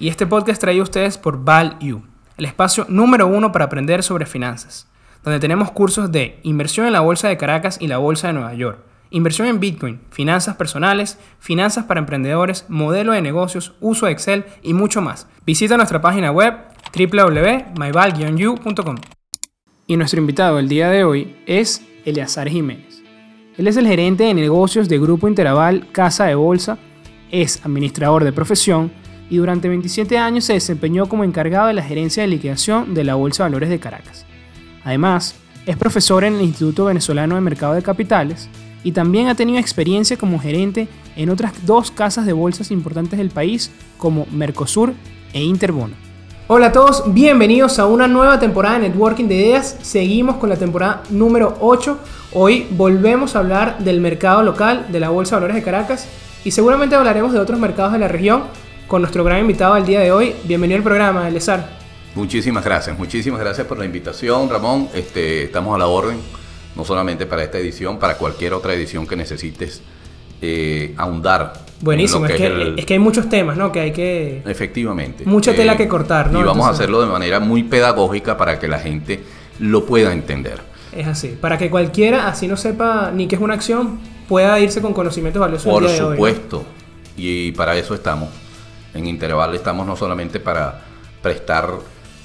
y este podcast traído a ustedes por ValU, el espacio número uno para aprender sobre finanzas, donde tenemos cursos de inversión en la Bolsa de Caracas y la Bolsa de Nueva York, inversión en Bitcoin, finanzas personales, finanzas para emprendedores, modelo de negocios, uso de Excel y mucho más. Visita nuestra página web wwwmyval ucom Y nuestro invitado el día de hoy es Eleazar Jiménez. Él es el gerente de negocios de Grupo Interaval Casa de Bolsa, es administrador de profesión y durante 27 años se desempeñó como encargado de la gerencia de liquidación de la Bolsa de Valores de Caracas. Además, es profesor en el Instituto Venezolano de Mercado de Capitales y también ha tenido experiencia como gerente en otras dos casas de bolsas importantes del país como Mercosur e Interbono. Hola a todos, bienvenidos a una nueva temporada de Networking de Ideas. Seguimos con la temporada número 8. Hoy volvemos a hablar del mercado local de la Bolsa de Valores de Caracas y seguramente hablaremos de otros mercados de la región con nuestro gran invitado al día de hoy. Bienvenido al programa, Elezar. Muchísimas gracias, muchísimas gracias por la invitación, Ramón. Este, estamos a la orden, no solamente para esta edición, para cualquier otra edición que necesites eh, ahondar. Buenísimo, es que, es, que, hay muchos temas, ¿no? Que hay que... Efectivamente. Mucha tela que cortar, ¿no? Y vamos a hacerlo de manera muy pedagógica para que la gente lo pueda entender. Es así, para que cualquiera, así no sepa ni qué es una acción, pueda irse con conocimientos valiosos. Por supuesto, y para eso estamos. En Interval estamos no solamente para prestar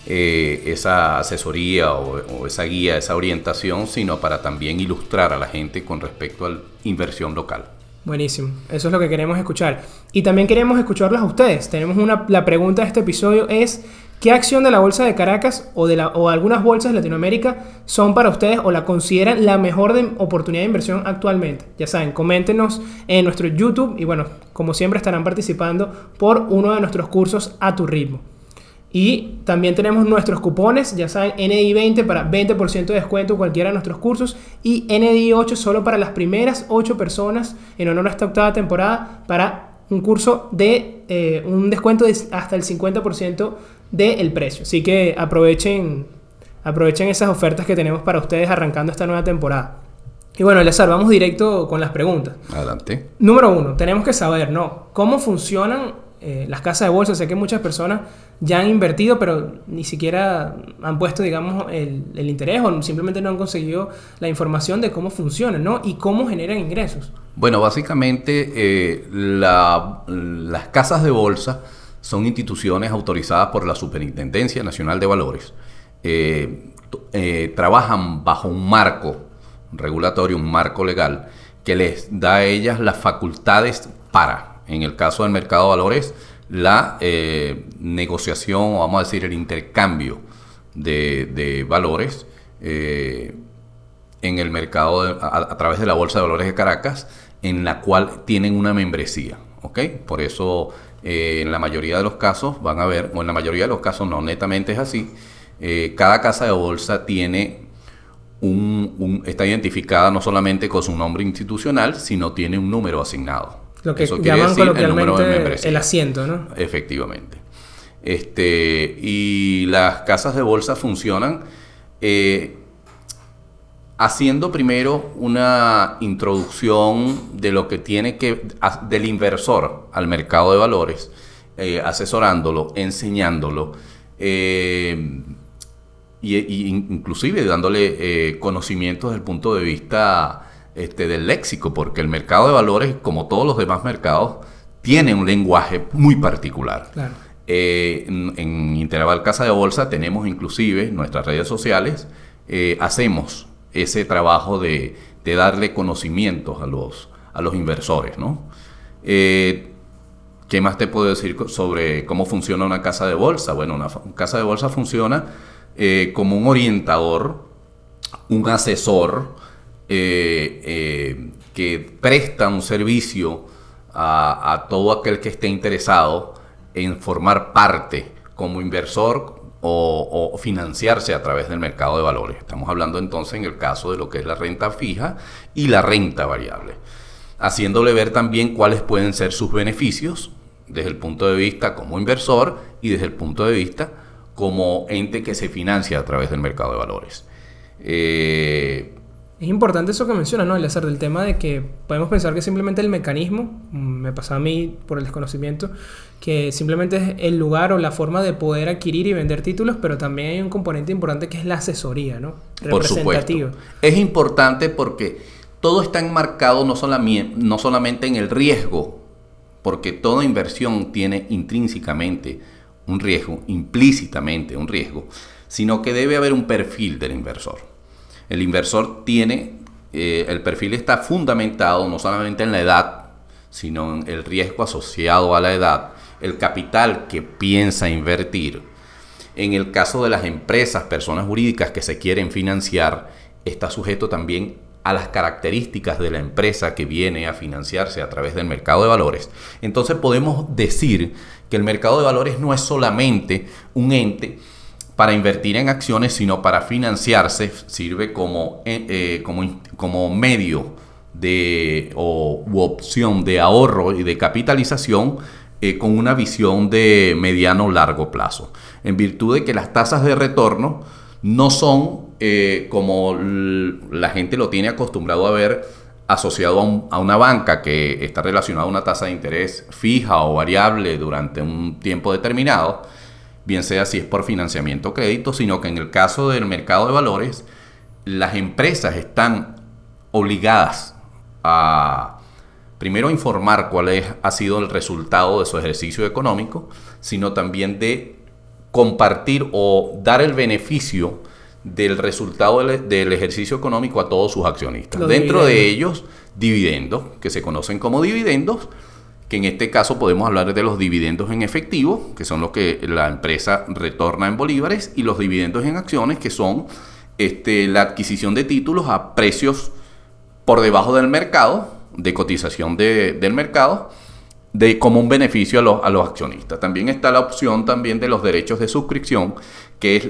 eh, esa asesoría o, esa guía, esa orientación, sino para también ilustrar a la gente con respecto a la inversión local. Buenísimo, eso es lo que queremos escuchar. Y también queremos escucharlas a ustedes. Tenemos una, la pregunta de este episodio es, ¿qué acción de la Bolsa de Caracas o de la, o algunas bolsas de Latinoamérica son para ustedes o la consideran la mejor de, oportunidad de inversión actualmente? Ya saben, coméntenos en nuestro YouTube y bueno, como siempre estarán participando por uno de nuestros cursos a tu ritmo. Y también tenemos nuestros cupones, ya saben, NDI20 para 20% de descuento en cualquiera de nuestros cursos y NDI8 solo para las primeras 8 personas en honor a esta octava temporada para un curso de eh, un descuento de hasta el 50% del precio. Así que aprovechen, aprovechen esas ofertas que tenemos para ustedes arrancando esta nueva temporada. Y bueno, Elazar, vamos directo con las preguntas. Adelante. Número uno, tenemos que saber, ¿no? ¿Cómo funcionan eh, las casas de bolsa, sé que muchas personas ya han invertido, pero ni siquiera han puesto, digamos, el, interés o simplemente no han conseguido la información de cómo funcionan, ¿no? Y cómo generan ingresos. Bueno, básicamente eh, las casas de bolsa son instituciones autorizadas por la Superintendencia Nacional de Valores. Eh, trabajan bajo un marco regulatorio, un marco legal, que les da a ellas las facultades para en el caso del mercado de valores, la eh, negociación, o vamos a decir, el intercambio de, valores eh, en el mercado a, través de la Bolsa de Valores de Caracas, en la cual tienen una membresía. ¿ok? Por eso, eh, en la mayoría de los casos, van a ver, o en la mayoría de los casos no, netamente es así, cada casa de bolsa tiene un, está identificada no solamente con su nombre institucional, sino tiene un número asignado. Lo que llaman coloquialmente el, asiento, ¿no? Efectivamente. Este, y las casas de bolsa funcionan eh, haciendo primero una introducción de lo que tiene que del inversor al mercado de valores, eh, asesorándolo, enseñándolo. Eh, y, inclusive dándole conocimientos desde el punto de vista este, del léxico, porque el mercado de valores, como todos los demás mercados, tiene un lenguaje muy particular. Eh, en, Interval Casa de Bolsa tenemos inclusive nuestras redes sociales, eh, hacemos ese trabajo de, darle conocimientos a los, a los inversores. ¿no? Eh, ¿Qué más te puedo decir sobre cómo funciona una casa de bolsa? Bueno, una casa de bolsa funciona como un orientador, un asesor, eh, eh, que presta un servicio a, todo aquel que esté interesado en formar parte como inversor o, financiarse a través del mercado de valores. Estamos hablando entonces en el caso de lo que es la renta fija y la renta variable, haciéndole ver también cuáles pueden ser sus beneficios desde el punto de vista como inversor y desde el punto de vista como ente que se financia a través del mercado de valores. Eh, Es importante eso que mencionas, ¿no? El hacer del tema de que podemos pensar que simplemente el mecanismo, mm, me pasa a mí por el desconocimiento, que simplemente es el lugar o la forma de poder adquirir y vender títulos, pero también hay un componente importante que es la asesoría, ¿no? Por supuesto. Es importante porque todo está enmarcado no, no solamente en el riesgo, porque toda inversión tiene intrínsecamente un riesgo, implícitamente un riesgo, sino que debe haber un perfil del inversor. El inversor tiene, eh, el perfil está fundamentado no solamente en la edad, sino en el riesgo asociado a la edad, el capital que piensa invertir. En el caso de las empresas, personas jurídicas que se quieren financiar, está sujeto también a las características de la empresa que viene a financiarse a través del mercado de valores. Entonces podemos decir que el mercado de valores no es solamente un ente para invertir en acciones, sino para financiarse, sirve como, eh, eh, como, como, medio de, o, u opción de ahorro y de capitalización eh, con una visión de mediano largo plazo. En virtud de que las tasas de retorno no son como la gente lo tiene acostumbrado a ver asociado a, a, una banca que está relacionada a una tasa de interés fija o variable durante un tiempo determinado, bien sea si es por financiamiento o crédito, sino que en el caso del mercado de valores, las empresas están obligadas a primero informar cuál es, ha sido el resultado de su ejercicio económico, sino también de compartir o dar el beneficio del resultado del, ejercicio económico a todos sus accionistas. Dentro de ellos, dividendos, que se conocen como dividendos, que en este caso podemos hablar de los dividendos en efectivo, que son los que la empresa retorna en bolívares, y los dividendos en acciones, que son este, la adquisición de títulos a precios por debajo del mercado, de cotización del mercado, de como un beneficio a los, a los, accionistas. También está la opción también de los derechos de suscripción, que es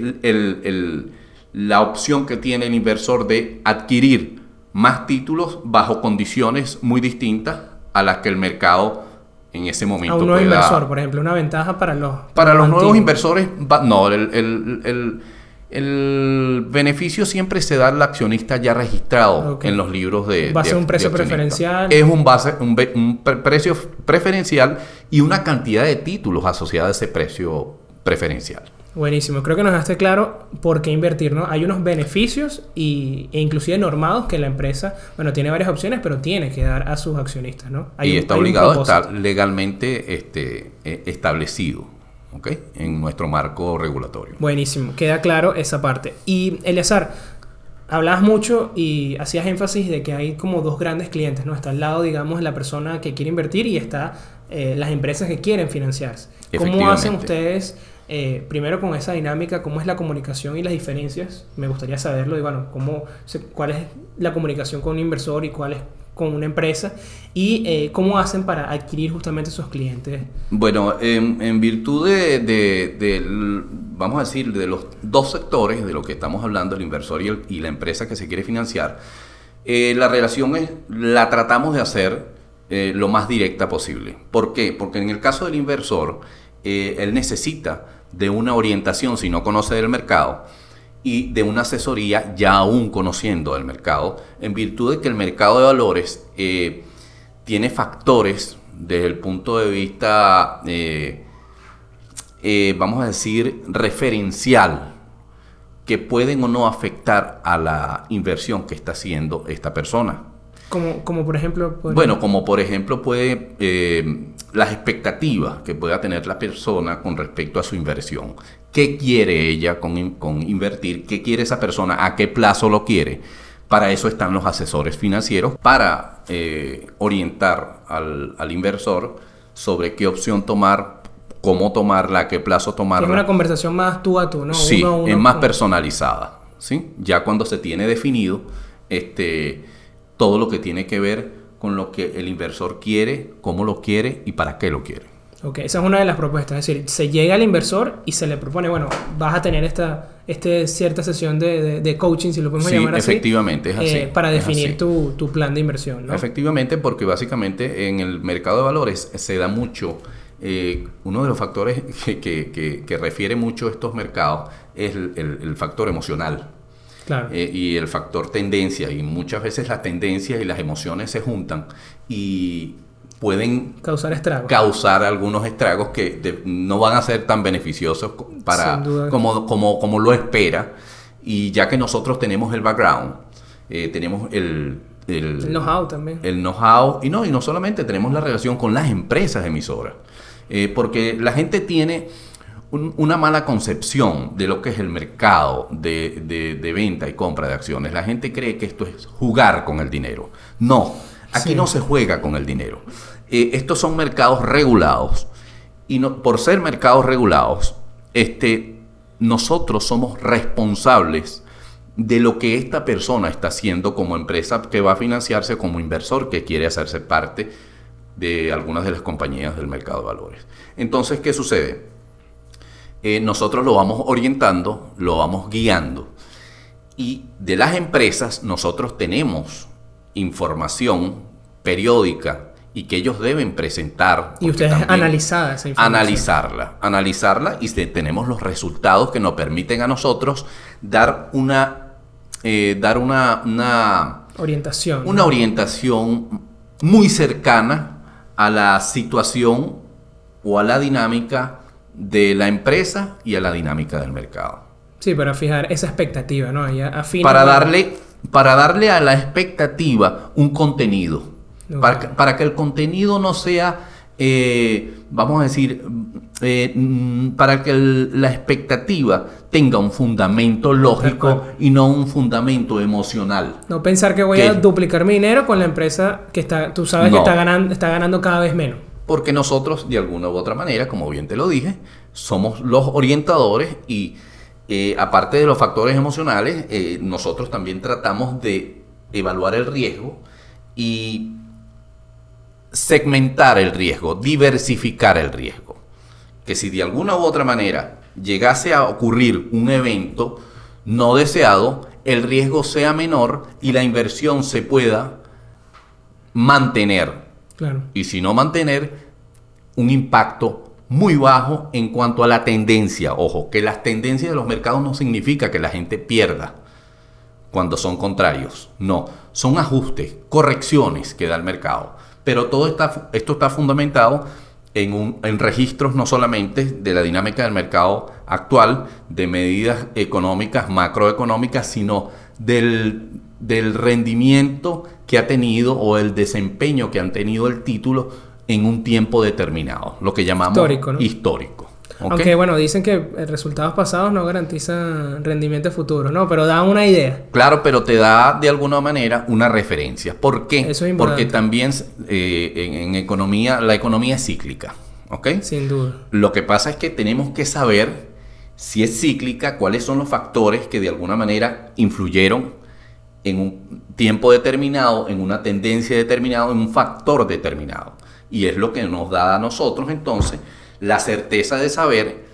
la opción que tiene el inversor de adquirir más títulos bajo condiciones muy distintas a las que el mercado en ese momento. A un nuevo inversor, por ejemplo, una ventaja para los... Para los nuevos inversores, no, el, beneficio siempre se da al accionista ya registrado en los libros de... Va a ser un precio preferencial. Es un, base, un, un precio preferencial y una cantidad de títulos asociada a ese precio preferencial. Buenísimo, creo que nos dejaste claro por qué invertir, ¿no? Hay unos beneficios y, e inclusive normados que la empresa, bueno, tiene varias opciones, pero tiene que dar a sus accionistas, ¿no? y está obligado a estar legalmente este, e, establecido, ¿ok? En nuestro marco regulatorio. Buenísimo, queda claro esa parte. Y Eleazar, hablabas mucho y hacías énfasis de que hay como dos grandes clientes, ¿no? Está al lado, digamos, la persona que quiere invertir y está eh, las empresas que quieren financiarse. ¿Cómo hacen ustedes? Eh, primero con esa dinámica, cómo es la comunicación y las diferencias, me gustaría saberlo, y bueno, cómo, cuál es la comunicación con un inversor y cuál es con una empresa, y eh, cómo hacen para adquirir justamente esos clientes. Bueno, en, virtud de, vamos a decir, de los dos sectores de lo que estamos hablando, el inversor y, la empresa que se quiere financiar, eh, la relación es, la tratamos de hacer lo más directa posible. ¿Por qué? Porque en el caso del inversor, él necesita de una orientación si no conoce del mercado y de una asesoría ya aún conociendo el mercado, en virtud de que el mercado de valores eh, tiene factores desde el punto de vista, eh, eh, vamos a decir, referencial, que pueden o no afectar a la inversión que está haciendo esta persona. Como, como por ejemplo... Bueno, como por ejemplo puede las expectativas que pueda tener la persona con respecto a su inversión. ¿Qué quiere ella con, invertir? ¿Qué quiere esa persona? ¿A qué plazo lo quiere? Para eso están los asesores financieros, para eh, orientar al, inversor sobre qué opción tomar, cómo tomarla, a qué plazo tomarla. Es una conversación más tú a tú, ¿no? Sí, es más personalizada. ¿sí? Ya cuando se tiene definido este, todo lo que tiene que ver con lo que el inversor quiere, cómo lo quiere y para qué lo quiere. Ok, esa es una de las propuestas. Es decir, se llega al inversor y se le propone, bueno, vas a tener esta este, cierta sesión de, de, coaching, si lo podemos llamar así. efectivamente, es así. Eh, para definir tu, tu, plan de inversión, ¿no? Efectivamente, porque básicamente en el mercado de valores se da mucho, eh, uno de los factores que, que, que, refiere mucho a estos mercados es el, el, el factor emocional. Claro. Eh, y el factor tendencia. Y muchas veces las tendencias y las emociones se juntan y pueden Causar estragos. causar algunos estragos que de- no van a ser tan beneficiosos para como, como, como lo espera. Y ya que nosotros tenemos el background, eh, tenemos el, el, el know-how también. el know-how y no, y no solamente tenemos la relación con las empresas emisoras, Eh, porque la gente tiene un- una mala concepción de lo que es el mercado de, de- de venta y compra de acciones. La gente cree que esto es jugar con el dinero. No, aquí Sí. no se juega con el dinero. Eh, estos son mercados regulados y no, por ser mercados regulados, este, nosotros somos responsables de lo que esta persona está haciendo como empresa que va a financiarse como inversor que quiere hacerse parte de algunas de las compañías del mercado de valores. Entonces, ¿qué sucede? Eh, nosotros lo vamos orientando, lo vamos guiando y de las empresas nosotros tenemos información periódica y que ellos deben presentar. y ustedes analizada esa información. analizarla, analizarla y tenemos los resultados que nos permiten a nosotros dar una, eh, dar una, una, Orientación. una orientación muy cercana a la situación o a la dinámica de la empresa y a la dinámica del mercado. Sí, para fijar esa expectativa, ¿no? Y afina- Para darle, para darle a la expectativa un contenido. Ok. Para, que- para que el contenido no sea, eh, vamos a decir, eh, mm, para que el- la expectativa tenga un fundamento lógico y no un fundamento emocional. No pensar que voy ¿Qué? a duplicar mi dinero con la empresa que está, tú sabes que No. está ganando, está ganando cada vez menos. Porque nosotros, de alguna u otra manera, como bien te lo dije, somos los orientadores y eh, aparte de los factores emocionales, eh, nosotros también tratamos de evaluar el riesgo y segmentar el riesgo, diversificar el riesgo. Que si de alguna u otra manera llegase a ocurrir un evento no deseado, el riesgo sea menor y la inversión se pueda mantener Y si no mantener un impacto muy bajo en cuanto a la tendencia. Ojo, que las tendencias de los mercados no significa que la gente pierda cuando son contrarios. No, son ajustes, correcciones que da el mercado. Pero todo está, esto está fundamentado en, un- en registros no solamente de la dinámica del mercado actual, de medidas económicas, macroeconómicas, sino del, del rendimiento que ha tenido o el desempeño que han tenido el título en un tiempo determinado, lo que llamamos Histórico, ¿no? histórico. ¿ok? Aunque bueno, dicen que resultados pasados no garantizan rendimientos futuros, ¿no? Pero da una idea. Claro, pero te da de alguna manera una referencia. ¿Por qué? Eso es importante. Porque también eh, en, en economía, la economía es cíclica. ¿Ok? Sin duda. Lo que pasa es que tenemos que saber si es cíclica, cuáles son los factores que de alguna manera influyeron en un tiempo determinado, en una tendencia determinada, en un factor determinado. Y es lo que nos da a nosotros entonces la certeza de saber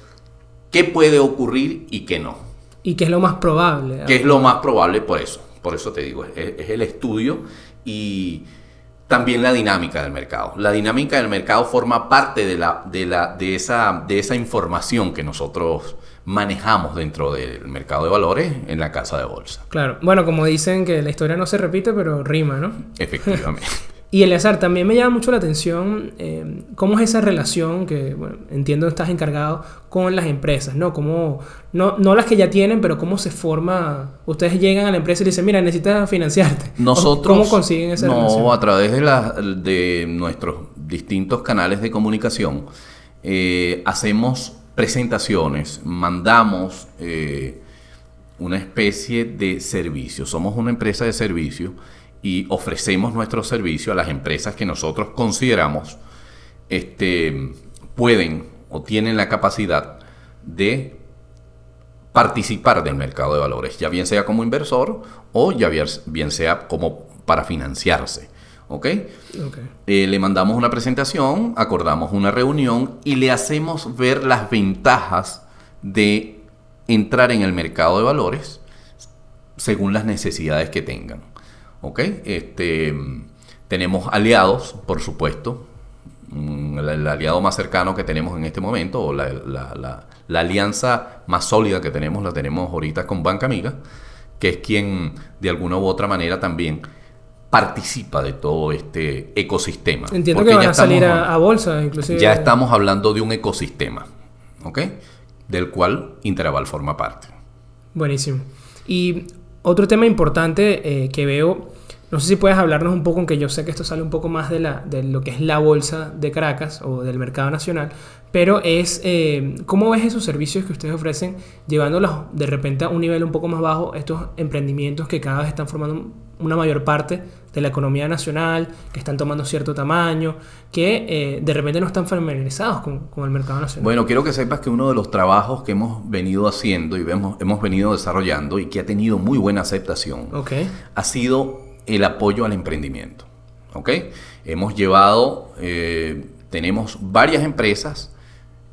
qué puede ocurrir y qué no. Y que es lo más probable. Que es lo más probable por eso. Por eso te digo, es, es el estudio y también la dinámica del mercado. La dinámica del mercado forma parte de, la, de, la, de, esa, de esa información que nosotros manejamos dentro del mercado de valores en la casa de bolsa. Claro. Bueno, como dicen que la historia no se repite, pero rima, ¿no? Efectivamente. Y Eleazar, también me llama mucho la atención eh, cómo es esa relación que, bueno, entiendo que estás encargado con las empresas, ¿no? Cómo, no, no las que ya tienen, pero cómo se forma. Ustedes llegan a la empresa y dicen, mira, necesitas financiarte. Nosotros, ¿Cómo consiguen esa no, relación? a través de, la- de nuestros distintos canales de comunicación, eh, hacemos presentaciones, mandamos eh, una especie de servicio. Somos una empresa de servicio y ofrecemos nuestro servicio a las empresas que nosotros consideramos este, pueden o tienen la capacidad de participar del mercado de valores, ya bien sea como inversor o ya bien- sea como para financiarse. ¿Ok? Ok. Eh, le mandamos una presentación, acordamos una reunión y le hacemos ver las ventajas de entrar en el mercado de valores según las necesidades que tengan. ¿Ok? Este, tenemos aliados, por supuesto. Mm, El, el aliado más cercano que tenemos en este momento, o la, la- la- la alianza más sólida que tenemos, la tenemos ahorita con Banca Amiga, que es quien de alguna u otra manera también participa de todo este ecosistema. Entiendo que van a salir a, bolsa, inclusive. Ya estamos hablando de un ecosistema, ¿ok? Del cual Interaval forma parte. Buenísimo. Y otro tema importante eh, que veo, no sé si puedes hablarnos un poco, aunque yo sé que esto sale un poco más de, la, de lo que es la bolsa de Caracas o del mercado nacional, pero es eh, cómo ves esos servicios que ustedes ofrecen llevándolos de repente a un nivel un poco más bajo, estos emprendimientos que cada vez están formando una mayor parte de la economía nacional, que están tomando cierto tamaño, que eh, de repente no están familiarizados con, el mercado nacional. Bueno, quiero que sepas que uno de los trabajos que hemos venido haciendo y hemos, hemos venido desarrollando y que ha tenido muy buena aceptación ha sido el apoyo al emprendimiento. ¿okay? Hemos llevado, eh, tenemos varias empresas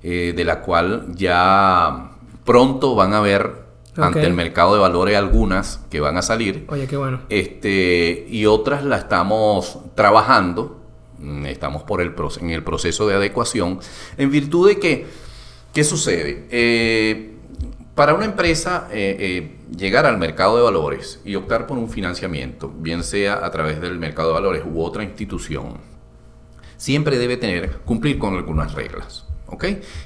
eh, de la cual ya pronto van a ver ante el mercado de valores algunas que van a salir. Oye, qué bueno. Este, y otras la estamos trabajando, mm, estamos por el, en el proceso de adecuación, en virtud de que, ¿qué sucede? Eh, para una empresa eh, eh, llegar al mercado de valores y optar por un financiamiento, bien sea a través del mercado de valores u otra institución, siempre debe tener, cumplir con algunas reglas, ¿ok?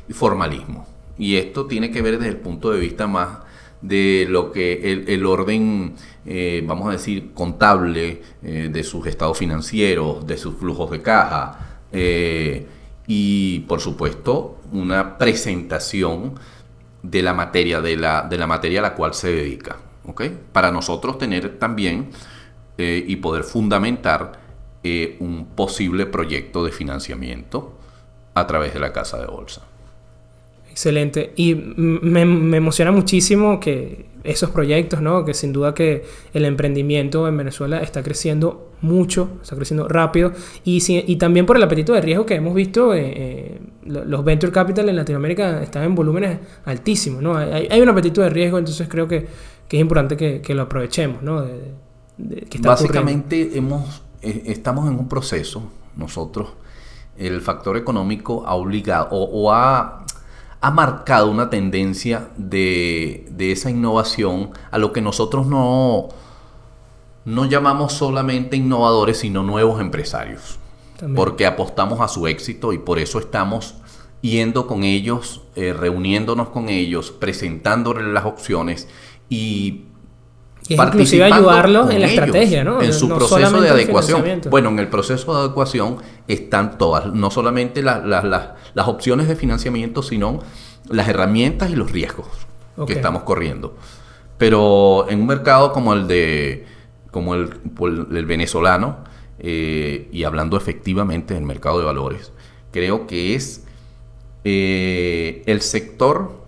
Y formalismo. Y esto tiene que ver desde el punto de vista más de lo que el, orden, eh, vamos a decir, contable de sus estados financieros, de sus flujos de caja y, por supuesto, una presentación de la materia, de la, de la materia a la cual se dedica. ¿okay? Para nosotros tener también y poder fundamentar un posible proyecto de financiamiento a través de la casa de bolsa. Excelente. Y me, emociona muchísimo que esos proyectos, ¿no? Que sin duda que el emprendimiento en Venezuela está creciendo mucho, está creciendo rápido. Y, y también por el apetito de riesgo que hemos visto, eh, eh, los venture capital en Latinoamérica están en volúmenes altísimos, ¿no? Hay, un apetito de riesgo, entonces creo que, es importante que, lo aprovechemos, ¿no? Básicamente hemos, eh, estamos en un proceso, nosotros, el factor económico ha obligado o ha ha marcado una tendencia de, esa innovación a lo que nosotros no, no llamamos solamente innovadores, sino nuevos empresarios. Porque apostamos a su éxito y por eso estamos yendo con ellos, eh, reuniéndonos con ellos, presentándoles las opciones y y inclusive ayudarlos en la estrategia, ¿no? En su proceso de adecuación. Bueno, en el proceso de adecuación están todas, no solamente las opciones de financiamiento, sino las herramientas y los riesgos que estamos corriendo. Pero en un mercado como el de como el, venezolano, eh, y hablando efectivamente del mercado de valores, creo que es eh, el sector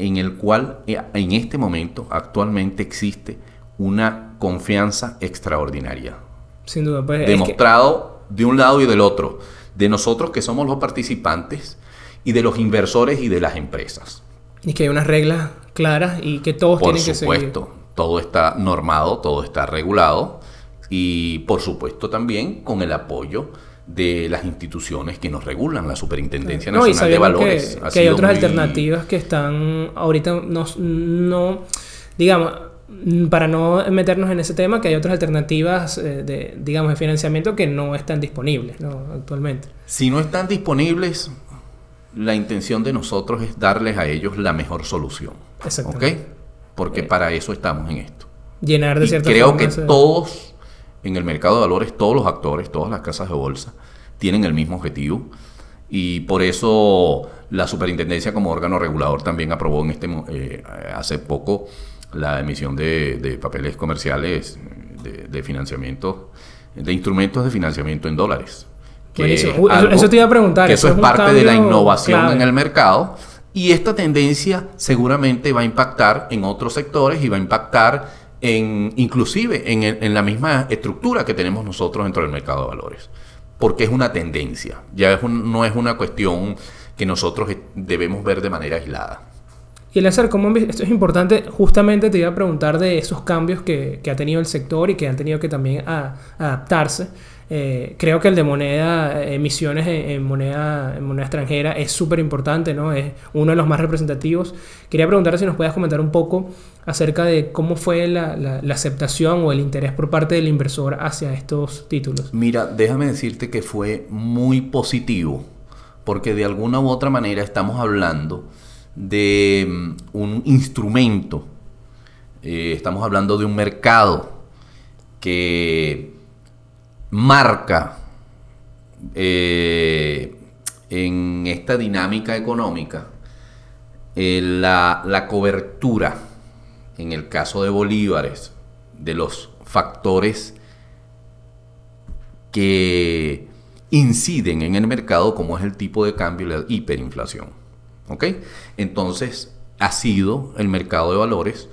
en el cual eh, en este momento actualmente existe una confianza extraordinaria. Sin duda, pues, demostrado de un lado y del otro, de nosotros que somos los participantes y de los inversores y de las empresas. Y que hay unas reglas claras y que todos tienen que seguir. Por supuesto, todo está normado, todo está regulado y por supuesto también con el apoyo de las instituciones que nos regulan, la Superintendencia Nacional de Valores. Que, que hay otras alternativas que están ahorita no, no, digamos, para no meternos en ese tema, que hay otras alternativas eh, de, digamos, de financiamiento que no están disponibles ¿no? actualmente. Si no están disponibles, la intención de nosotros es darles a ellos la mejor solución. Exacto. ¿Ok? Porque eh. para eso estamos en esto. Llenar de cierta Creo que todos en el mercado de valores todos los actores, todas las casas de bolsa, tienen el mismo objetivo y por eso la superintendencia como órgano regulador también aprobó en este eh, hace poco la emisión de, papeles comerciales de, financiamiento, de instrumentos de financiamiento en dólares. eso te iba a preguntar. Que eso, es, parte de la innovación en el mercado. Y esta tendencia seguramente va a impactar en otros sectores y va a impactar en, inclusive en, la misma estructura que tenemos nosotros dentro del mercado de valores, porque es una tendencia, ya no es una cuestión que nosotros debemos ver de manera aislada. Y el hacer, ¿cómo? Esto es importante, justamente te iba a preguntar de esos cambios que, ha tenido el sector y que han tenido que también adaptarse. Eh, creo que el de moneda, emisiones en, moneda, en moneda extranjera es súper importante, ¿no? Es uno de los más representativos. Quería preguntar si nos puedas comentar un poco acerca de cómo fue la, la- la aceptación o el interés por parte del inversor hacia estos títulos. Mira, déjame decirte que fue muy positivo, porque de alguna u otra manera estamos hablando de mm, un instrumento, eh, estamos hablando de un mercado que marca eh, en esta dinámica económica eh, la, la cobertura, en el caso de bolívares, de los factores que inciden en el mercado como es el tipo de cambio y la hiperinflación. ¿Ok? Entonces ha sido el mercado de valores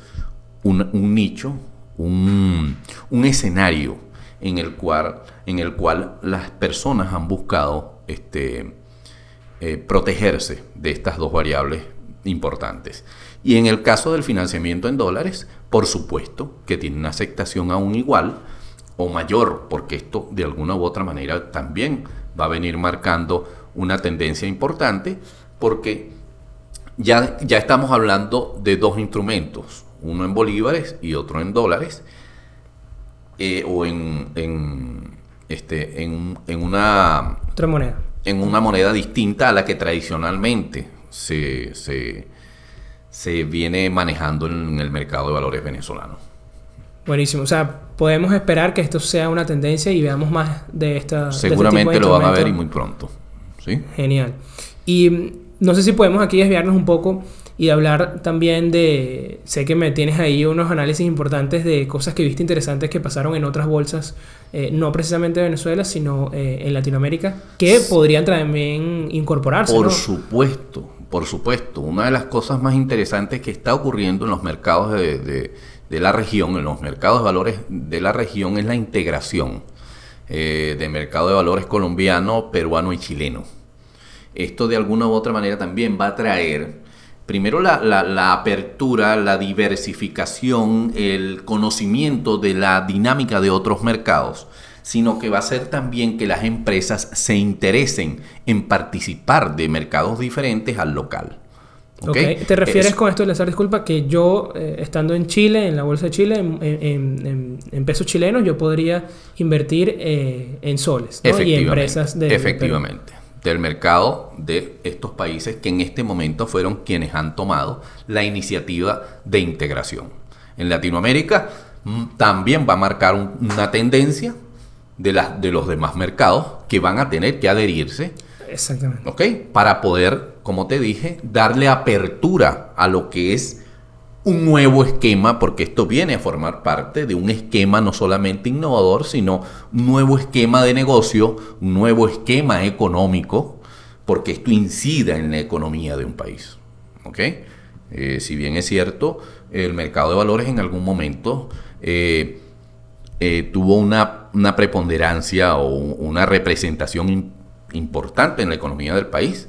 un, un nicho, un, un escenario en el, cual, en el cual las personas han buscado este, eh, protegerse de estas dos variables importantes. Y en el caso del financiamiento en dólares, por supuesto que tiene una aceptación aún igual o mayor, porque esto de alguna u otra manera también va a venir marcando una tendencia importante, porque ya, ya estamos hablando de dos instrumentos, uno en bolívares y otro en dólares, eh, o en, en, este, en, en una Otra moneda. en una moneda distinta a la que tradicionalmente se, se, se viene manejando en el mercado de valores venezolano. Buenísimo. O sea, podemos esperar que esto sea una tendencia y veamos más de esta. de este tipo de Seguramente lo van a ver y muy pronto. ¿sí? Genial. Y mm, no sé si podemos aquí desviarnos un poco y hablar también de. Sé que me tienes ahí unos análisis importantes de cosas que viste interesantes que pasaron en otras bolsas, eh, no precisamente de Venezuela, sino eh, en Latinoamérica, que podrían también incorporarse. Por ¿no? supuesto, por supuesto. Una de las cosas más interesantes que está ocurriendo en los mercados de, de- de la región, en los mercados de valores de la región, es la integración eh, de mercado de valores colombiano, peruano y chileno. Esto de alguna u otra manera también va a traer, primero, la, la- la apertura, la diversificación, el conocimiento de la dinámica de otros mercados, sino que va a ser también que las empresas se interesen en participar de mercados diferentes al local. ¿Ok? Ok, ¿Te refieres Es- con esto, Lazar? Disculpa, que yo, eh, estando en Chile, en la Bolsa de Chile, en, en- en- en pesos chilenos, yo podría invertir eh, en soles ¿no? y Efectivamente, empresas de... Perú. Del mercado de estos países que en este momento fueron quienes han tomado la iniciativa de integración. En Latinoamérica mm, también va a marcar un- una tendencia de, las de los demás mercados que van a tener que adherirse Exactamente. ¿ok? Para poder, como te dije, darle apertura a lo que es un nuevo esquema, porque esto viene a formar parte de un esquema no solamente innovador, sino un nuevo esquema de negocio, un nuevo esquema económico, porque esto incide en la economía de un país, ¿ok? Eh, si bien es cierto, el mercado de valores en algún momento eh, eh, tuvo una, una preponderancia o una representación im- importante en la economía del país.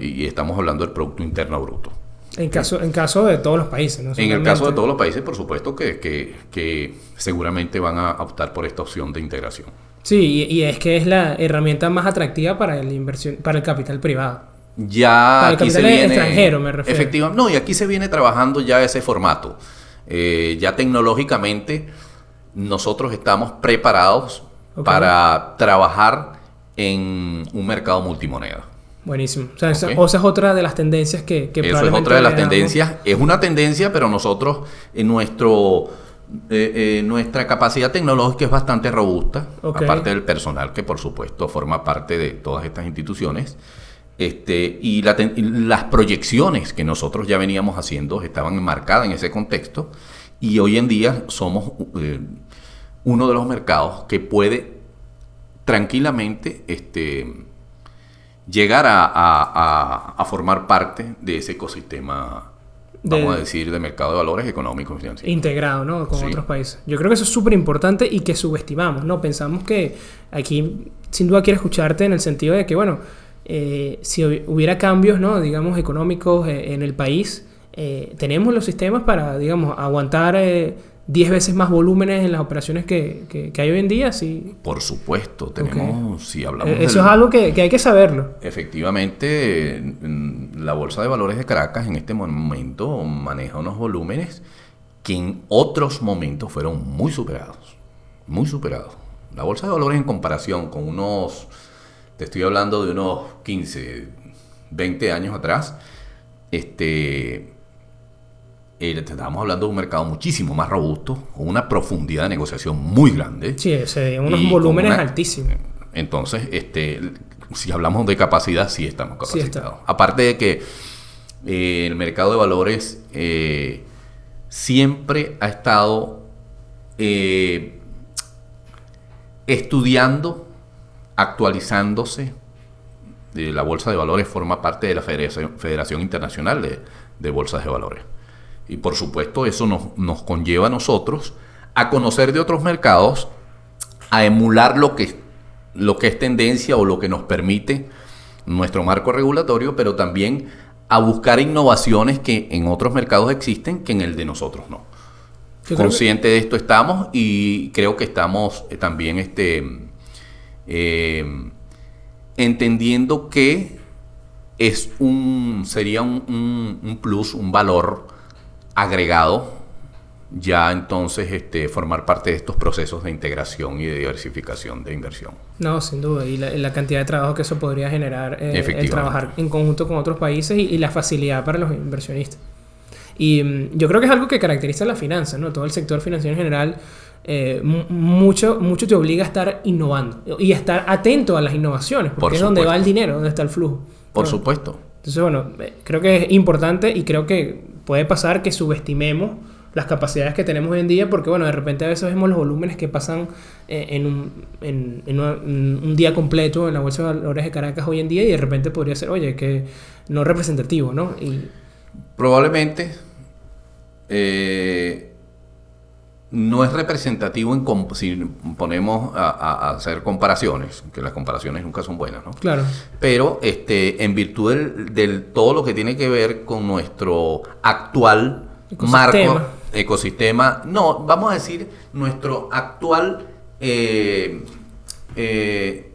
y estamos hablando del Producto Interno Bruto. En caso, en caso de todos los países, ¿no? En el caso de todos los países, por supuesto que, que- que seguramente van a optar por esta opción de integración. Sí, y, y es que es la herramienta más atractiva para el inversión, para el capital privado. Ya Para el aquí se capital viene. extranjero, me refiero. Efectivamente. No, y aquí se viene trabajando ya ese formato. Eh, ya tecnológicamente, nosotros estamos preparados para trabajar en un mercado multimoneda. Buenísimo. O sea, esa, o es otra de las tendencias que, que Eso es otra de las veamos. tendencias. Es una tendencia, pero nosotros en nuestro eh, eh, nuestra capacidad tecnológica es bastante robusta, aparte del personal que por supuesto forma parte de todas estas instituciones. Este, y, la ten- y las proyecciones que nosotros ya veníamos haciendo estaban enmarcadas en ese contexto y hoy en día somos eh, uno de los mercados que puede tranquilamente este, llegar a, a- a- a formar parte de ese ecosistema, De- vamos a decir, de mercado de valores económicos financieros. integrado ¿no? con Sí. otros países. Yo creo que eso es súper importante y que subestimamos, ¿no? Pensamos que aquí sin duda quiero escucharte en el sentido de que, bueno, eh, si hubi- hubiera cambios, ¿no? digamos, económicos eh, en el país, eh, tenemos los sistemas para, digamos, aguantar eh, 10 veces más volúmenes en las operaciones que, que, que hay hoy en día. Sí. Por supuesto, tenemos, si hablamos... Eh, eso es algo que, que, hay que saberlo. Efectivamente, la Bolsa de Valores de Caracas en este momento maneja unos volúmenes que en otros momentos fueron muy superados, muy superados. La Bolsa de Valores en comparación con unos, te estoy hablando de unos 15, 20 años atrás, este eh, estábamos hablando de un mercado muchísimo más robusto, con una profundidad de negociación muy grande. Sí, unos volúmenes altísimos. Entonces, este, si hablamos de capacidad, sí estamos capacitados. Aparte de que eh, el mercado de valores eh, siempre ha estado eh, estudiando, actualizándose. La Bolsa de Valores forma parte de la Federación, Internacional de, de Bolsas de Valores. Y por supuesto eso nos, conlleva a nosotros a conocer de otros mercados, a emular lo que, lo que es tendencia o lo que nos permite nuestro marco regulatorio, pero también a buscar innovaciones que en otros mercados existen que en el de nosotros no. Consciente de esto estamos y creo que estamos eh, también este, eh, entendiendo que es un, sería un, un plus, un valor agregado ya entonces este, formar parte de estos procesos de integración y de diversificación de inversión. No, sin duda, y la, cantidad de trabajo que eso podría generar eh, el trabajar en conjunto con otros países y, la facilidad para los inversionistas. Y mm, yo creo que es algo que caracteriza la finanza, ¿no? Todo el sector financiero en general, eh, mucho, mucho te obliga a estar innovando y a estar atento a las innovaciones, porque es donde va el dinero, donde está el flujo. Por supuesto. Entonces, bueno, eh, creo que es importante y creo que puede pasar que subestimemos las capacidades que tenemos hoy en día, porque bueno, de repente a veces vemos los volúmenes que pasan eh, en, un, en, un, día completo en la Bolsa de Valores de Caracas hoy en día y de repente podría ser, oye, que no representativo, ¿no? Y... Probablemente eh, no es representativo en si ponemos a, hacer comparaciones, que las comparaciones nunca son buenas, ¿no? Claro. Pero este, en virtud del, todo lo que tiene que ver con nuestro actual marco, ecosistema, no, vamos a decir nuestro actual eh, eh,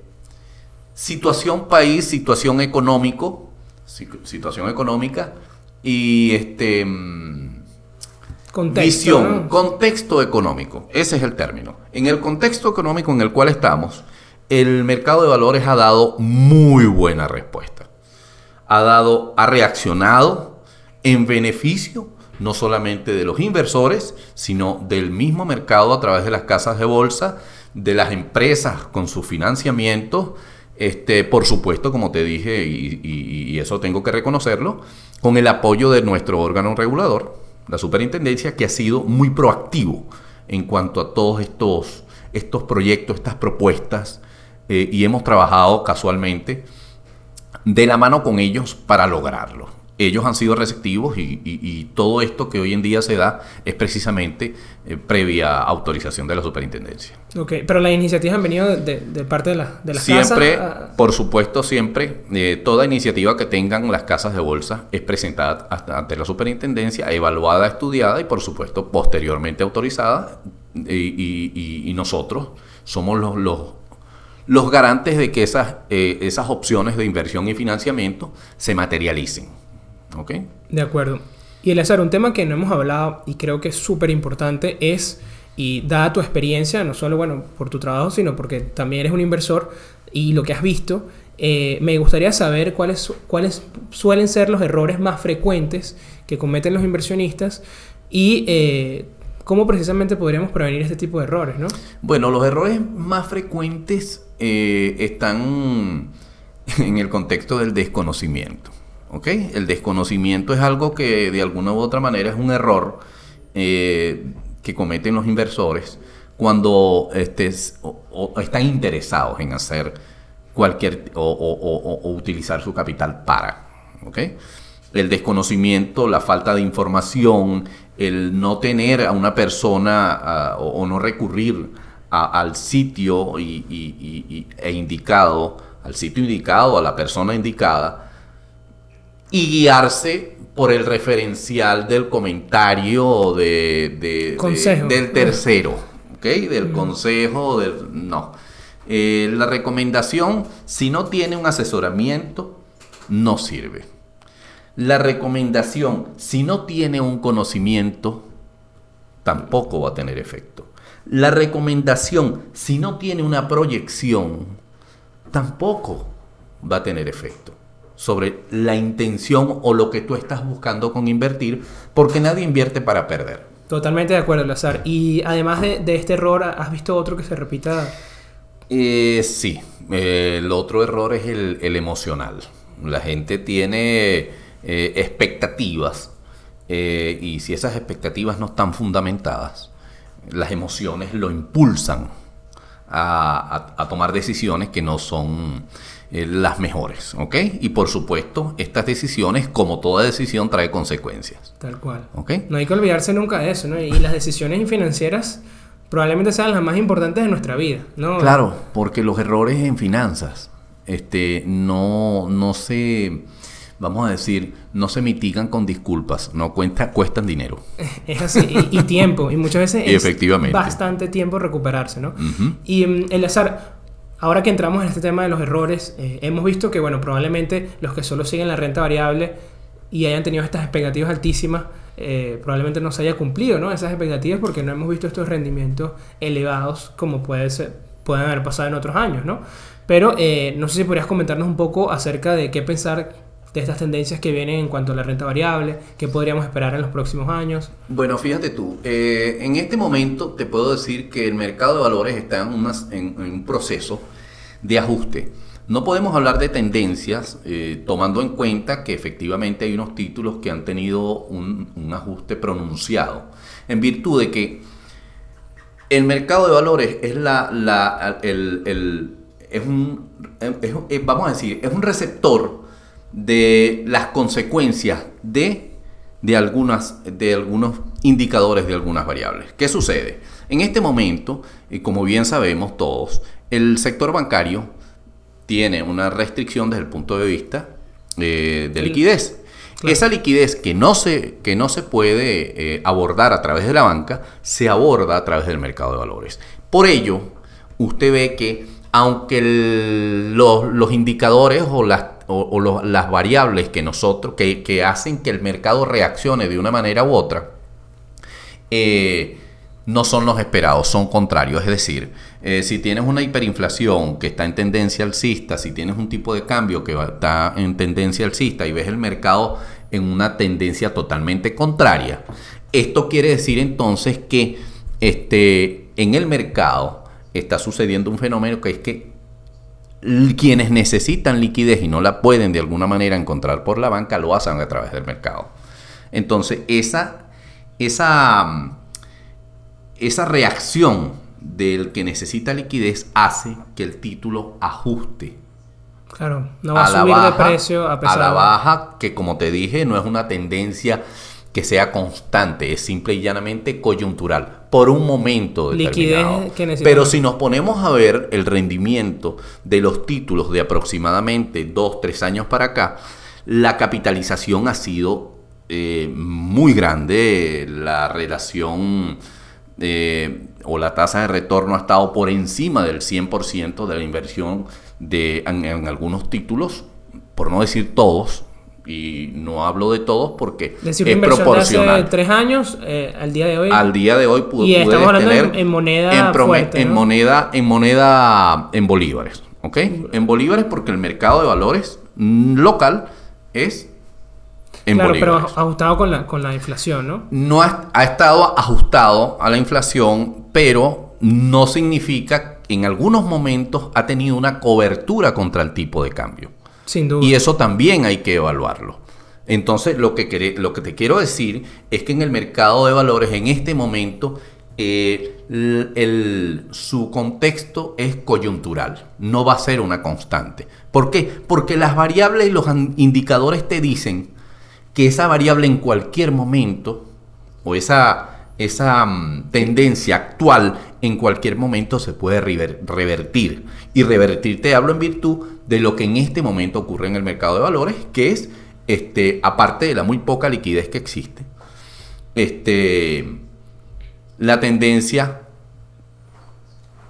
situación país, situación económico, situación económica y este Contexto, Visión, contexto económico, ese es el término. En el contexto económico en el cual estamos, el mercado de valores ha dado muy buena respuesta. Ha dado, ha reaccionado en beneficio no solamente de los inversores, sino del mismo mercado a través de las casas de bolsa, de las empresas con su financiamiento, este, por supuesto, como te dije, y, y eso tengo que reconocerlo, con el apoyo de nuestro órgano regulador, la superintendencia, que ha sido muy proactivo en cuanto a todos estos, estos proyectos, estas propuestas, eh, y hemos trabajado casualmente de la mano con ellos para lograrlo ellos han sido receptivos y, todo esto que hoy en día se da es precisamente eh, previa autorización de la superintendencia. Ok, pero las iniciativas han venido de, parte de, la, de las siempre, por supuesto, siempre, eh, toda iniciativa que tengan las casas de bolsa es presentada ante la superintendencia, evaluada, estudiada y por supuesto posteriormente autorizada y, nosotros somos los, los, los garantes de que esas, eh, esas opciones de inversión y financiamiento se materialicen. ¿Ok? De acuerdo. Y el azar, un tema que no hemos hablado y creo que es súper importante es, y dada tu experiencia, no solo bueno, por tu trabajo, sino porque también eres un inversor y lo que has visto, eh, me gustaría saber cuáles, cuáles suelen ser los errores más frecuentes que cometen los inversionistas y eh, cómo precisamente podríamos prevenir este tipo de errores, ¿no? Bueno, los errores más frecuentes eh, están en el contexto del desconocimiento. El desconocimiento es algo que de alguna u otra manera es un error eh, que cometen los inversores cuando estés, o, están interesados en hacer cualquier o, utilizar su capital para. El desconocimiento, la falta de información, el no tener a una persona o, no recurrir al sitio e indicado, al sitio indicado, a la persona indicada, y guiarse por el referencial del comentario de, de- Consejo. del tercero, ¿ok? Del consejo, del... No. Eh, la recomendación, si no tiene un asesoramiento, no sirve. La recomendación, si no tiene un conocimiento, tampoco va a tener efecto. La recomendación, si no tiene una proyección, tampoco va a tener efecto sobre la intención o lo que tú estás buscando con invertir, porque nadie invierte para perder. Totalmente de acuerdo, Lazar. Y además de, de este error, ¿has visto otro que se repita? Eh, sí, Eh, el otro error es el, el emocional. La gente tiene eh, expectativas eh, y si esas expectativas no están fundamentadas, las emociones lo impulsan a, a- a tomar decisiones que no son eh, las mejores, ¿ok? Y por supuesto, estas decisiones, como toda decisión, trae consecuencias, Tal cual. ¿ok? No hay que olvidarse nunca de eso, ¿no? Y las decisiones financieras probablemente sean las más importantes de nuestra vida, ¿no? Claro, porque los errores en finanzas este, no, no se, vamos a decir, no se mitigan con disculpas, no cuenta, cuestan dinero. Es así, y, y tiempo, y muchas veces Y es efectivamente. bastante tiempo recuperarse, ¿no? Ujú. Y mm, el azar, ahora que entramos en este tema de los errores, eh, hemos visto que, bueno, probablemente los que solo siguen la renta variable y hayan tenido estas expectativas altísimas, eh, probablemente no se haya cumplido, ¿no? Esas expectativas porque no hemos visto estos rendimientos elevados como puede ser, pueden haber pasado en otros años, ¿no? Pero eh, no sé si podrías comentarnos un poco acerca de qué pensar de estas tendencias que vienen en cuanto a la renta variable, qué podríamos esperar en los próximos años. Bueno, fíjate tú, en este momento te puedo decir que el mercado de valores está en un proceso de ajuste. No podemos hablar de tendencias eh, tomando en cuenta que efectivamente hay unos títulos que han tenido un, un ajuste pronunciado, en virtud de que el mercado de valores es la, la- el, el- es un, es- vamos a decir, es un receptor de las consecuencias de, de, algunas, de algunos indicadores de algunas variables. ¿Qué sucede? En este momento, y como bien sabemos todos, el sector bancario tiene una restricción desde el punto de vista eh, de liquidez. Claro. Esa liquidez que no se, que no se puede eh, abordar a través de la banca, se aborda a través del mercado de valores. Por ello, usted ve que aunque el- los, los indicadores o las, o- o los- las variables que nosotros, que, que hacen que el mercado reaccione de una manera u otra, eh, no son los esperados, son contrarios. Es decir, eh, si tienes una hiperinflación que está en tendencia alcista, si tienes un tipo de cambio que está en tendencia alcista y ves el mercado en una tendencia totalmente contraria, esto quiere decir entonces que este, en el mercado está sucediendo un fenómeno que es que quienes necesitan liquidez y no la pueden de alguna manera encontrar por la banca, lo hacen a través del mercado. Entonces, esa, esa, esa reacción del que necesita liquidez hace que el título ajuste Claro, no va a, a la subir baja, de precio a pesar la de- baja, que como te dije, no es una tendencia que sea constante, es simple y llanamente coyuntural, por un momento Liquidez que necesitamos. Pero si nos ponemos a ver el rendimiento de los títulos de aproximadamente 2, 3 años para acá, la capitalización ha sido eh, muy grande, la relación eh, o la tasa de retorno ha estado por encima del 100% de la inversión de, en, en algunos títulos, por no decir todos, y no hablo de todos porque Es decir, es de hace proporcional. tres años eh, al día de hoy. Al día de hoy pude, Y estamos pude hablando en- tener en moneda prome- fuerte, en ¿no? moneda en moneda en bolívares, ¿ok? En bolívares porque el mercado de valores local es en claro, pero ajustado con la, con la inflación, ¿no? no ha, ha estado ajustado a la inflación, pero no significa que en algunos momentos ha tenido una cobertura contra el tipo de cambio. Sin duda. Y eso también hay que evaluarlo. Entonces, lo que, lo que te quiero decir es que en el mercado de valores, en este momento, eh, el- su contexto es coyuntural, no va a ser una constante. ¿Por qué? Porque las variables y los indicadores te dicen que esa variable en cualquier momento, o esa, esa mm, tendencia actual, en cualquier momento se puede rever- revertir. Y revertir te hablo en virtud de lo que en este momento ocurre en el mercado de valores, que es este, aparte de la muy poca liquidez que existe, este, la tendencia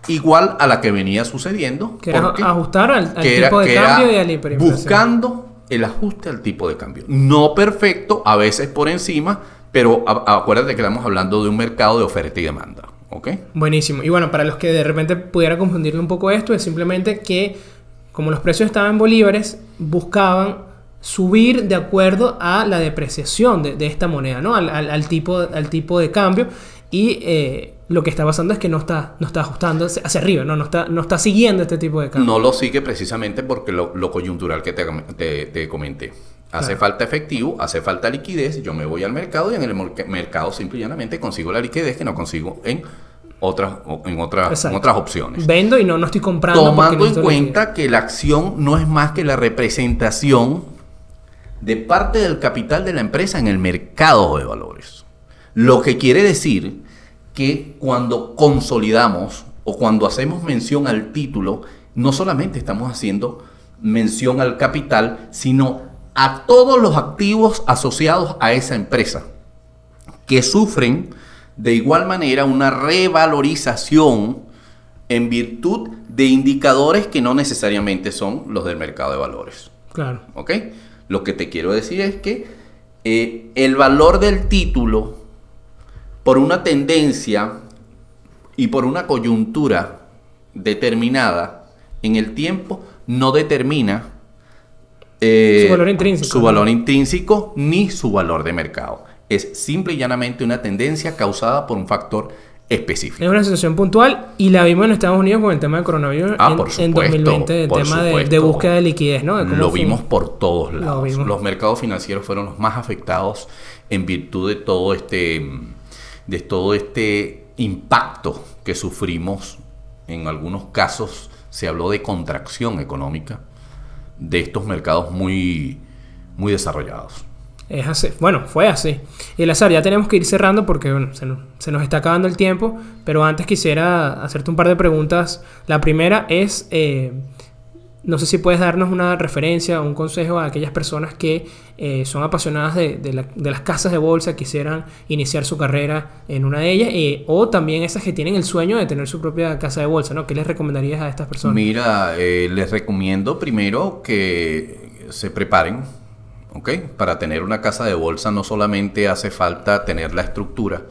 igual a la que venía sucediendo. Que era ajustar al, tipo de cambio y a la Buscando el ajuste al tipo de cambio. No perfecto, a veces por encima, pero acuérdate que estamos hablando de un mercado de oferta y demanda. ¿Ok? Buenísimo. Y bueno, para los que de repente pudiera confundirle un poco esto, es simplemente que como los precios estaban en bolívares, buscaban subir de acuerdo a la depreciación de, esta moneda, ¿no? Al, tipo, al tipo de cambio. Y eh, lo que está pasando es que no está, no está ajustando hacia arriba, ¿no? No, está, no está siguiendo este tipo de cambio. No lo sigue precisamente porque lo, coyuntural que te, te, comenté. Hace falta efectivo, hace falta liquidez, yo me voy al mercado y en el mercado simple y llanamente consigo la liquidez que no consigo en otras, en otras, otras opciones. Vendo y no, no estoy comprando. Tomando en cuenta que la acción no es más que la representación de parte del capital de la empresa en el mercado de valores. Lo que quiere decir que cuando consolidamos o cuando hacemos mención al título, no solamente estamos haciendo mención al capital, sino a todos los activos asociados a esa empresa que sufren de igual manera una revalorización en virtud de indicadores que no necesariamente son los del mercado de valores. Claro. ¿Ok? Lo que te quiero decir es que eh, el valor del título, por una tendencia y por una coyuntura determinada en el tiempo, no determina eh, su valor intrínseco. Su valor intrínseco ni su valor de mercado es simple y llanamente una tendencia causada por un factor específico. Es una situación puntual y la vimos en Estados Unidos con el tema del coronavirus ah, en, por en 2020, el tema de, búsqueda de liquidez, ¿no? lo vimos por todos lados. Los mercados financieros fueron los más afectados en virtud de todo este, de todo este impacto que sufrimos. En algunos casos se habló de contracción económica de estos mercados muy, muy desarrollados. Es así. Bueno, fue así. Y el azar, ya tenemos que ir cerrando porque se, nos, está acabando el tiempo, pero antes quisiera hacerte un par de preguntas. La primera es, eh, no sé si puedes darnos una referencia o un consejo a aquellas personas que eh, son apasionadas de, las casas de bolsa, quisieran iniciar su carrera en una de ellas, eh, o también esas que tienen el sueño de tener su propia casa de bolsa, ¿no? ¿Qué les recomendarías a estas personas? Mira, les recomiendo primero que se preparen para tener una casa de bolsa no solamente hace falta tener la estructura,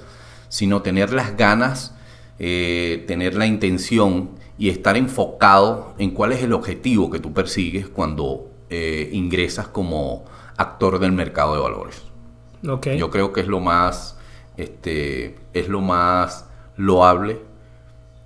sino tener las ganas, eh, tener la intención y estar enfocado en cuál es el objetivo que tú persigues cuando eh, ingresas como actor del mercado de valores. Yo creo que es lo más, este, es lo más loable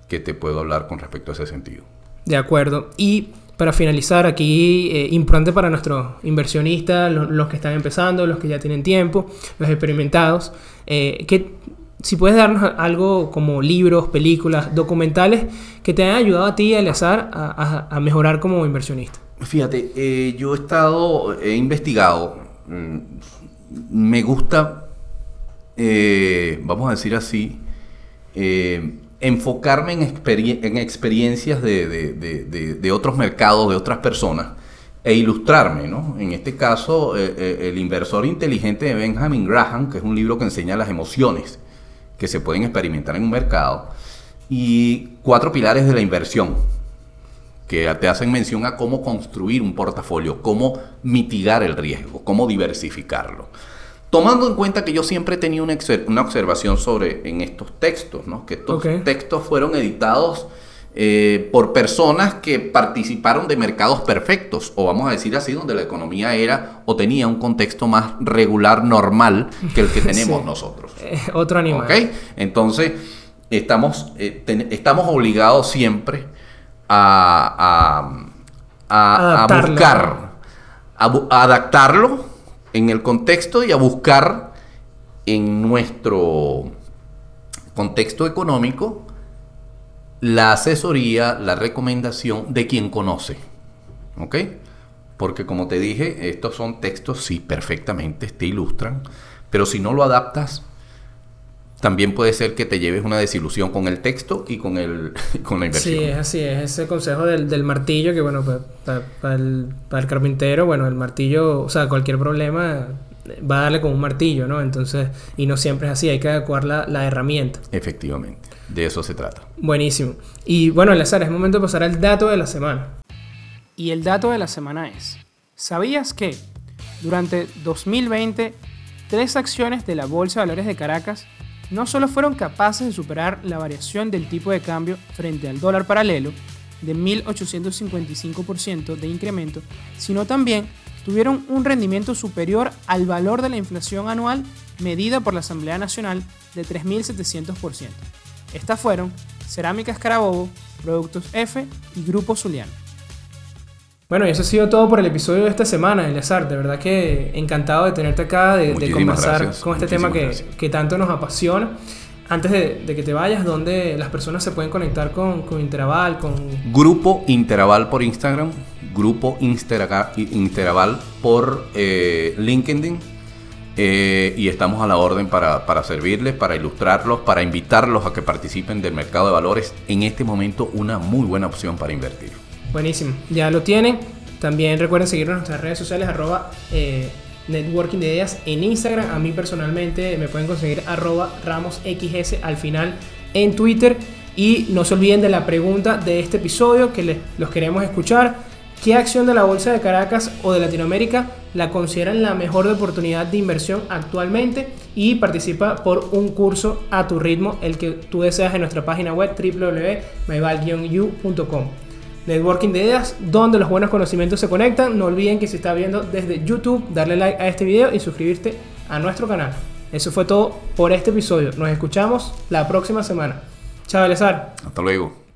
que te puedo hablar con respecto a ese sentido. De acuerdo. Y para finalizar, aquí eh, importante para nuestros inversionistas, los que están empezando, los que ya tienen tiempo, los experimentados, eh, que si puedes darnos algo como libros, películas, documentales que te hayan ayudado a ti, Eleazar, a, a, mejorar como inversionista. Fíjate, eh, yo he estado, he investigado, mm, me gusta, vamos a decir así, enfocarme en, en experiencias de, otros mercados, de otras personas, e ilustrarme, ¿no? En este caso, eh, eh, El inversor inteligente de Benjamin Graham, que es un libro que enseña las emociones que se pueden experimentar en un mercado, y cuatro pilares de la inversión, que te hacen mención a cómo construir un portafolio, cómo mitigar el riesgo, cómo diversificarlo. Tomando en cuenta que yo siempre he tenido una, observación sobre en estos textos, ¿no? que estos textos fueron editados eh, por personas que participaron de mercados perfectos, o vamos a decir así, donde la economía era o tenía un contexto más regular, normal, que el que tenemos nosotros. Eh, otro animal. ¿Okay? Entonces, estamos, eh, estamos obligados siempre a, a, a buscar, a adaptarlo en el contexto y a buscar en nuestro contexto económico la asesoría, la recomendación de quien conoce. ¿Ok? Porque como te dije, estos son textos, sí, perfectamente, te ilustran, pero si no lo adaptas, también puede ser que te lleves una desilusión con el texto y con, el, con la inversión. Sí, es así, es ese consejo del, del martillo que, bueno, para, el, para el carpintero, bueno, el martillo, o sea, cualquier problema va a darle con un martillo, ¿no? Entonces, y no siempre es así, hay que adecuar la, la herramienta. Efectivamente, de eso se trata. Buenísimo. Y bueno, Lazar, es momento de pasar al dato de la semana. Y el dato de la semana es, ¿sabías que durante 2020 tres acciones de la Bolsa de Valores de Caracas no solo fueron capaces de superar la variación del tipo de cambio frente al dólar paralelo de 1.855% de incremento, sino también tuvieron un rendimiento superior al valor de la inflación anual medida por la Asamblea Nacional de 3.700%. Estas fueron Cerámicas Carabobo, Productos F y Grupo Zuliano. Bueno, y eso ha sido todo por el episodio de esta semana, Eleazar. De verdad que encantado de tenerte acá, de, conversar con este tema que, que, tanto nos apasiona. Antes de, que te vayas, ¿dónde las personas se pueden conectar con, con Interaval? Con... Grupo Interaval por Instagram, Grupo Interaval por eh, LinkedIn. Eh, y estamos a la orden para, para servirles, para ilustrarlos, para invitarlos a que participen del mercado de valores. En este momento, una muy buena opción para invertir. Buenísimo, ya lo tienen. También recuerden seguirnos en nuestras redes sociales, arroba eh, networking de ideas en Instagram. A mí personalmente me pueden conseguir arroba ramosxs al final en Twitter. Y no se olviden de la pregunta de este episodio que los queremos escuchar. ¿Qué acción de la Bolsa de Caracas o de Latinoamérica la consideran la mejor oportunidad de inversión actualmente? Y participa por un curso a tu ritmo, el que tú deseas en nuestra página web wwwmyval Networking de Ideas, donde los buenos conocimientos se conectan. No olviden que si está viendo desde YouTube, darle like a este video y suscribirte a nuestro canal. Eso fue todo por este episodio. Nos escuchamos la próxima semana. Chao, Elezar. Hasta luego.